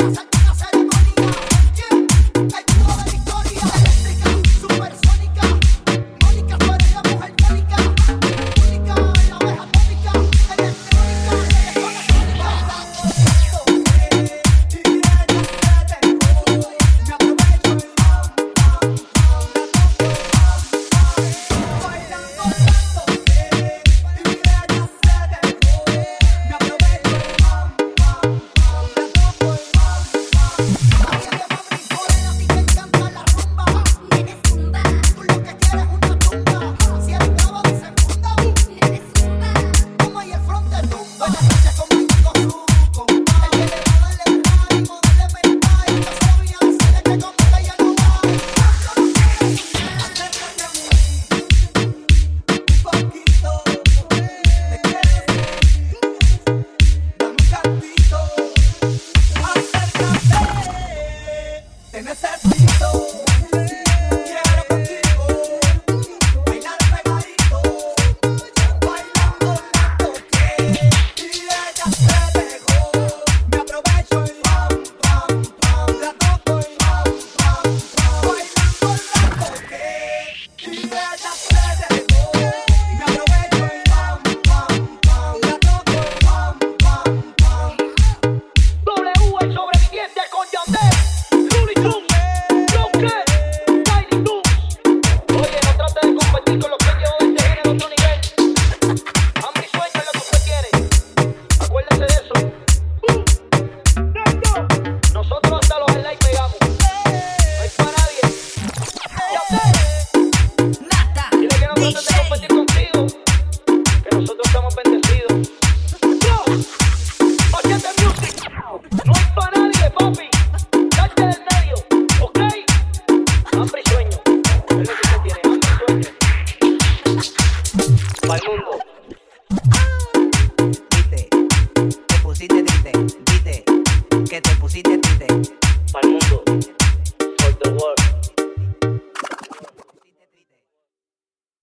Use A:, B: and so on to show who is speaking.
A: Salta, Te necesito, quiero contigo bailar pegadito, bailando hasta que y ella se dejó, me aprovecho. Y Hombre.